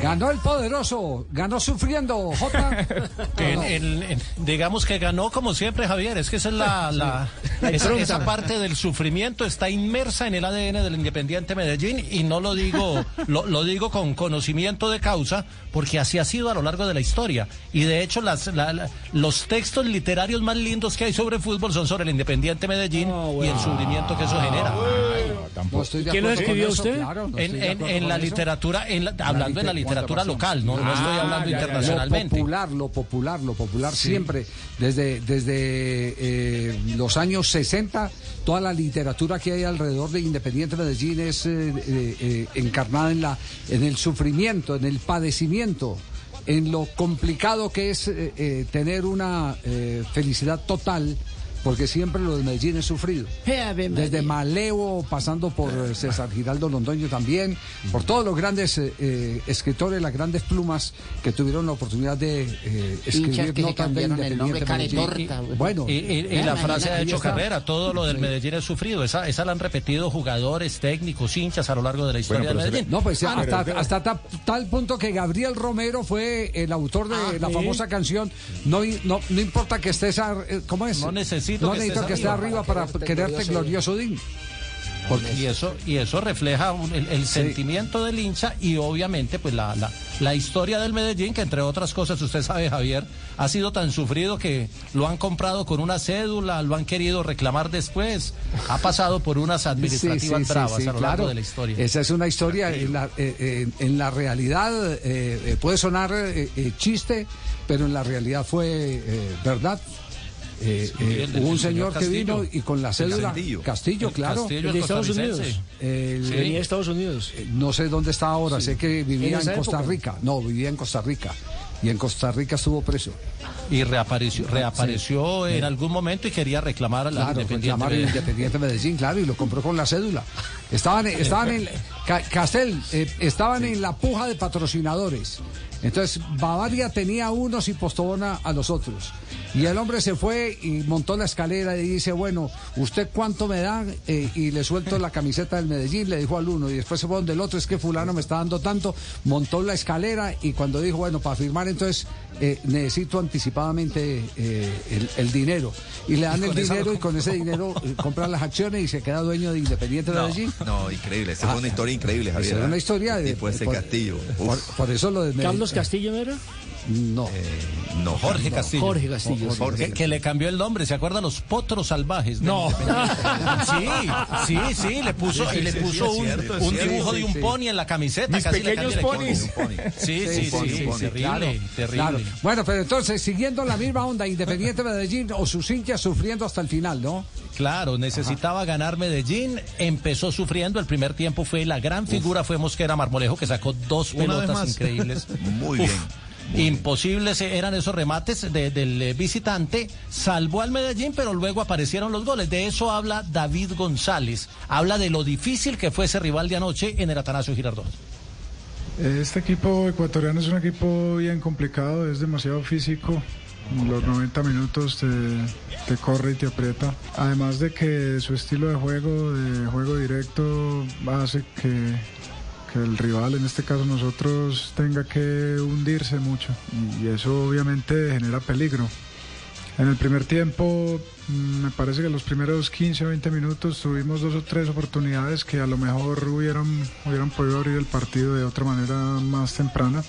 Ganó el poderoso, ganó sufriendo, J. En- en- en- digamos que ganó como siempre, Javier. Es que esa es la, la- esa, esa parte del sufrimiento está inmersa en el ADN del Independiente Medellín y no lo digo, lo, lo digo con conocimiento de causa, porque así ha sido a lo largo de la historia. Y de hecho, las, la- la- los textos literarios más lindos que hay sobre fútbol son sobre el Independiente Medellín y el sufrimiento que eso genera. No estoy de ¿Quién lo escribió usted? claro, no En, en- la literatura, en la- hablando de la liter- literatura local, no, no estoy Ah, hablando ya, internacionalmente. Lo popular, lo popular, lo popular siempre. Desde, desde eh, los años 60, toda la literatura que hay alrededor de Independiente Medellín es eh, eh, encarnada en, la, en el sufrimiento, en el padecimiento, en lo complicado que es tener una felicidad total. Porque siempre lo de Medellín es sufrido. Desde Malevo, pasando por eh, César Giraldo Londoño también, por todos los grandes eh, eh, escritores, las grandes plumas que tuvieron la oportunidad de eh, escribir que notas de el nombre. Caretorta. Bueno, Y, y- y la frase ha hecho está. carrera, todo lo del Medellín es sufrido, esa, esa la han repetido jugadores, técnicos, hinchas a lo largo de la historia Bueno, se Medellín. No, pues Ah, hasta, pero- hasta ta- tal punto que Gabriel Romero fue el autor de Ah, la sí. famosa canción no, no, no importa que estés, eh, ¿cómo es? No necesito No que necesito estés que estés arriba para quererte glorioso Din. Y eso, y eso refleja un- el, el sentimiento del hincha y obviamente pues la, la, la historia del Medellín, que entre otras cosas, usted sabe Javier, ha sido tan sufrido que lo han comprado con una cédula, lo han querido reclamar después, ha pasado por unas administrativas Sí, sí, sí, bravas sí, a lo claro. largo de la historia. Esa es una historia, en la, eh, eh, en la realidad eh, eh, puede sonar eh, eh, chiste, pero en la realidad fue eh, verdad. Eh, eh, hubo un señor que vino y con la cédula Castillo. Claro. Castillo, de Estados. Unidos. El- Sí. Venía de Estados Unidos. eh, no sé dónde está ahora, sé que vivía En Costa. Rica. No, vivía en Costa Rica. Y en Costa Rica estuvo preso. Y reapareció, reapareció en algún momento y quería reclamar a la Claro, Independiente. reclamar el Medellín. Independiente Medellín, claro, y lo compró con la cédula. Estaban, estaban en. Ca- Castel, eh, estaban en la puja de patrocinadores. Entonces, Bavaria tenía unos y Postobona a los otros. Y el hombre se fue y montó la escalera y dice, bueno, ¿usted cuánto me da? Eh, y le suelto la camiseta del Medellín, le dijo al uno, y después se fue donde el otro, es que fulano me está dando tanto, montó la escalera y cuando dijo, bueno, para firmar entonces eh, necesito anticipadamente eh, el, el dinero. Y le dan el dinero y con ese dinero eh, compran las acciones y se queda dueño de Independiente No, Medellín. no, increíble. Esa fue una historia increíble, Javier. Esa era ¿eh? una historia de... Ese por- Castillo. Por, eso lo de Medellín. Carlos Castillo, ¿no era? No. eh, no, Jorge Castillo. Jorge Castillo. Jorge. Que, que le cambió el nombre, ¿se acuerdan? Los potros salvajes. No. Independiente. Sí, sí, sí, le puso, y le sí, puso sí, un, es cierto, es un dibujo de un pony en la camiseta. Mis casi le pequeños el ponis. Sí, sí, sí, pony, sí, un pony. terrible, Claro, terrible. claro. Bueno, pero entonces, siguiendo la misma onda, Independiente Medellín o sus hinchas sufriendo hasta el final, ¿no? Claro, necesitaba ganar Medellín, empezó sufriendo, el primer tiempo fue la gran figura, fue Mosquera Marmolejo, que sacó dos Una pelotas increíbles. Muy Uf, bien, Imposibles eran esos remates de- del eh, visitante, salvó al Medellín, pero luego aparecieron los goles. De eso habla David González, habla de lo difícil que fue ese rival de anoche en el Atanasio Girardot. Este equipo ecuatoriano es un equipo bien complicado, es demasiado físico. Los 90 minutos te corre y te aprieta. Además de que su estilo de juego, de juego directo, hace que, que el rival, en este caso nosotros, tenga que hundirse mucho. Y, eso obviamente genera peligro. En el primer tiempo, mm, me parece que los primeros 15 o 20 minutos tuvimos dos o tres oportunidades que a lo mejor hubieran, hubieran podido abrir el partido de otra manera más temprana.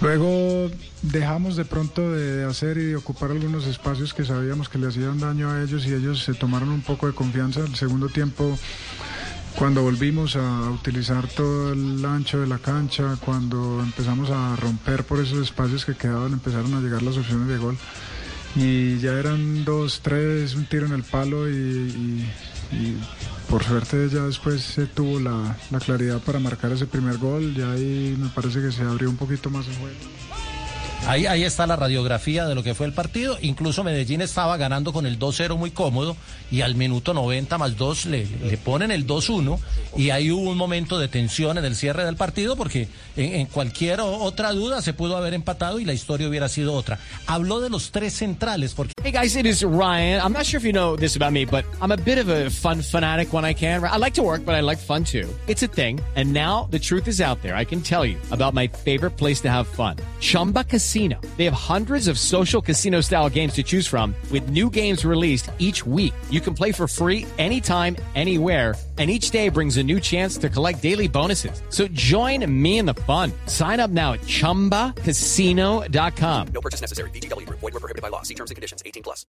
Luego dejamos de pronto de hacer y de ocupar algunos espacios que sabíamos que le hacían daño a ellos y ellos se tomaron un poco de confianza. El segundo tiempo, cuando volvimos a utilizar todo el ancho de la cancha, cuando empezamos a romper por esos espacios que quedaban, empezaron a llegar las opciones de gol. Y ya eran dos, tres, un tiro en el palo y, por suerte ya después se tuvo la, la claridad para marcar ese primer gol, y ahí me parece que se abrió un poquito más el juego. Ahí, está la radiografía de lo que fue el partido. Incluso Medellín estaba ganando con el 2-0 muy cómodo y al minuto 90 más 2 le, ponen el 2-1 y ahí hubo un momento de tensión en el cierre del partido porque en, cualquier otra duda se pudo haber empatado y la historia hubiera sido otra. Habló de los tres centrales porque Hey guys, it is Ryan. I'm not sure if you know this about me, but I'm a bit of a fun fanatic when I can. I like to work, but I like fun too. It's a thing. And now the truth is out there. I can tell you about my favorite place to have fun. Chumba Casino. They have hundreds of social casino style games to choose from with new games released each week. You can play for free anytime, anywhere. And each day brings a new chance to collect daily bonuses. So join me in the fun. Sign up now at chumbacasino.com.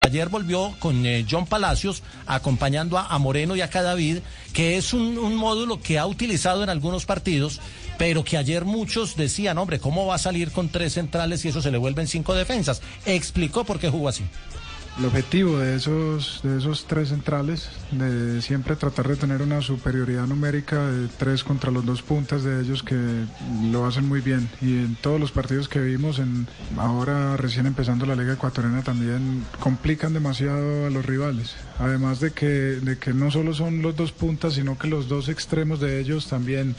Ayer volvió con eh, John Palacios acompañando a, a Moreno y a Cadavid, que es un, un módulo que ha utilizado en algunos partidos, pero que ayer muchos decían, hombre, ¿cómo va a salir con tres centrales y eso se le vuelven cinco defensas? Explicó por qué jugó así. El objetivo de esos, de esos tres centrales, de siempre tratar de tener una superioridad numérica de tres contra los dos puntas de ellos que lo hacen muy bien. Y en todos los partidos que vimos, en, ahora recién empezando la Liga Ecuatoriana, también complican demasiado a los rivales. Además de que, de que no solo son los dos puntas, sino que los dos extremos de ellos también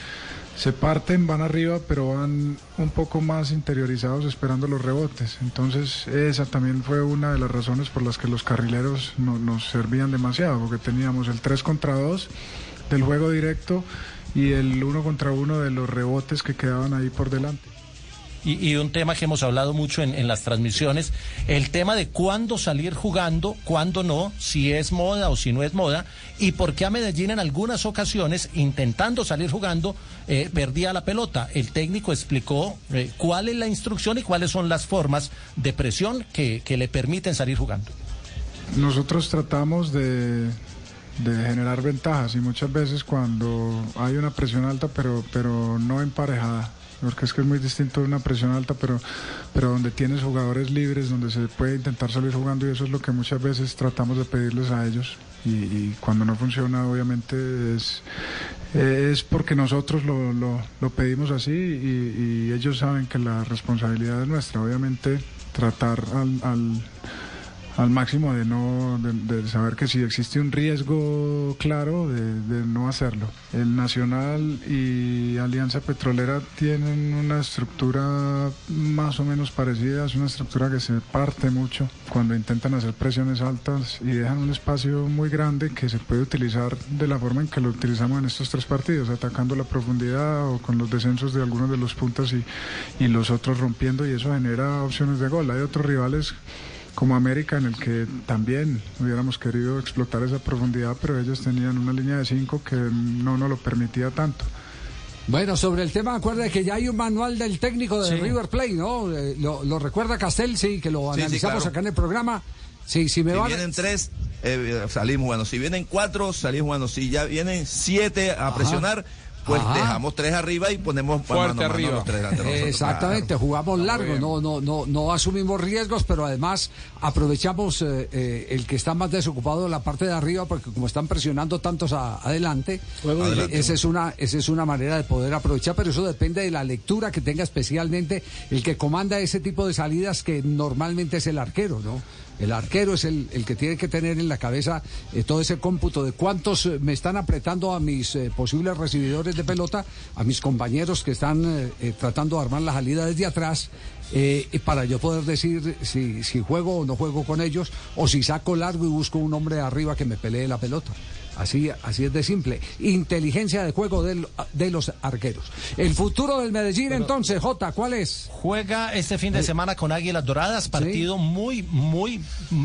se parten, van arriba, pero van un poco más interiorizados esperando los rebotes. Entonces esa también fue una de las razones por las que los carrileros no- nos servían demasiado, porque teníamos el 3 contra 2 del juego directo y el 1 contra 1 de los rebotes que quedaban ahí por delante. Y, un tema que hemos hablado mucho en, en las transmisiones, el tema de cuándo salir jugando, cuándo no, si es moda o si no es moda, y por qué a Medellín en algunas ocasiones, intentando salir jugando, eh, perdía la pelota. El técnico explicó eh, cuál es la instrucción y cuáles son las formas de presión que, que le permiten salir jugando. Nosotros tratamos de, de generar ventajas y muchas veces cuando hay una presión alta pero, pero no emparejada, porque es que es muy distinto de una presión alta pero, pero donde tienes jugadores libres, donde se puede intentar salir jugando y eso es lo que muchas veces tratamos de pedirles a ellos. Y, cuando no funciona obviamente es, es porque nosotros lo, lo, lo pedimos así y, y ellos saben que la responsabilidad es nuestra, obviamente tratar al- al al máximo de no de, de saber que si existe un riesgo claro de, de no hacerlo. El Nacional y Alianza Petrolera tienen una estructura más o menos parecida, es una estructura que se parte mucho cuando intentan hacer presiones altas y dejan un espacio muy grande que se puede utilizar de la forma en que lo utilizamos en estos tres partidos, atacando la profundidad o con los descensos de algunos de los puntos y, y los otros rompiendo y eso genera opciones de gol. Hay otros rivales como América, en el que también hubiéramos querido explotar esa profundidad, pero ellos tenían una línea de cinco que no nos lo permitía tanto. Bueno, sobre el tema, acuerda que ya hay un manual del técnico de Sí. River Plate, ¿no? Eh, lo, lo recuerda Castel, sí, que lo Sí, sí, analizamos claro. acá en el programa. Sí, sí me Si van. vienen tres, eh, salimos jugando. Si vienen cuatro, salimos jugando. Si ya vienen siete a presionar, pues Ajá. dejamos tres arriba y ponemos Fuerte mano a mano arriba. los tres delante de nosotros. Exactamente, Claro. jugamos largo, no, no, no, no asumimos riesgos, pero además aprovechamos eh, eh, el que está más desocupado de la parte de arriba, porque como están presionando tantos a- adelante, directo. esa es una, esa es una manera de poder aprovechar, pero eso depende de la lectura que tenga especialmente el que comanda ese tipo de salidas que normalmente es el arquero, ¿no? El arquero es el, el que tiene que tener en la cabeza eh, todo ese cómputo de cuántos eh, me están apretando a mis eh, posibles recibidores de pelota, a mis compañeros que están tratando de armar la salida desde atrás, para yo poder decir si, si juego o no juego con ellos, o si saco largo y busco un hombre arriba que me pelee la pelota. Así, así es de simple. Inteligencia de juego del- de los arqueros. El futuro del Medellín, entonces, Jota, ¿cuál es? Juega este fin de semana con Águilas Doradas, partido muy, muy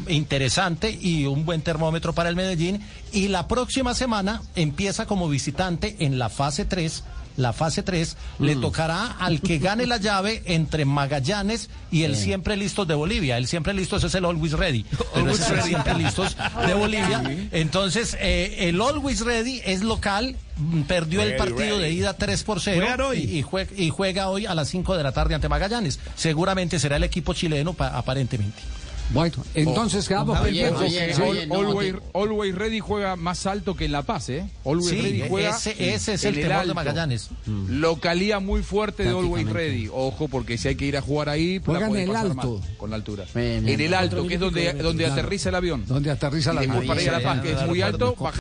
interesante y un buen termómetro para el Medellín. Y la próxima semana empieza como visitante en la fase 3. La fase 3 le tocará al que gane la llave entre Magallanes y el siempre listos de Bolivia. El siempre listos es el Always Ready. Pero es el siempre listos de Bolivia. Entonces, eh, el Always Ready es local. mm, Perdió el partido de ida 3 por 0 Juegan hoy. y, y jue- y juega hoy a las 5 de la tarde ante Magallanes. Seguramente será el equipo chileno, pa- aparentemente. Bueno, entonces quedamos pendientes. Javier, Sí. Javier, no, Always, Always Ready juega más alto que en La Paz, ¿eh? Always Sí, Ready juega. ese, ese es el en temor de. Magallanes. Localía muy fuerte de Always. Ready. Ojo, porque si hay que ir a jugar ahí, la Juega en el pasar alto. mal con la altura. Bien, bien. En el alto, que es donde, donde aterriza el avión. Donde aterriza después avión. para ir a La Paz, que es muy alto, baja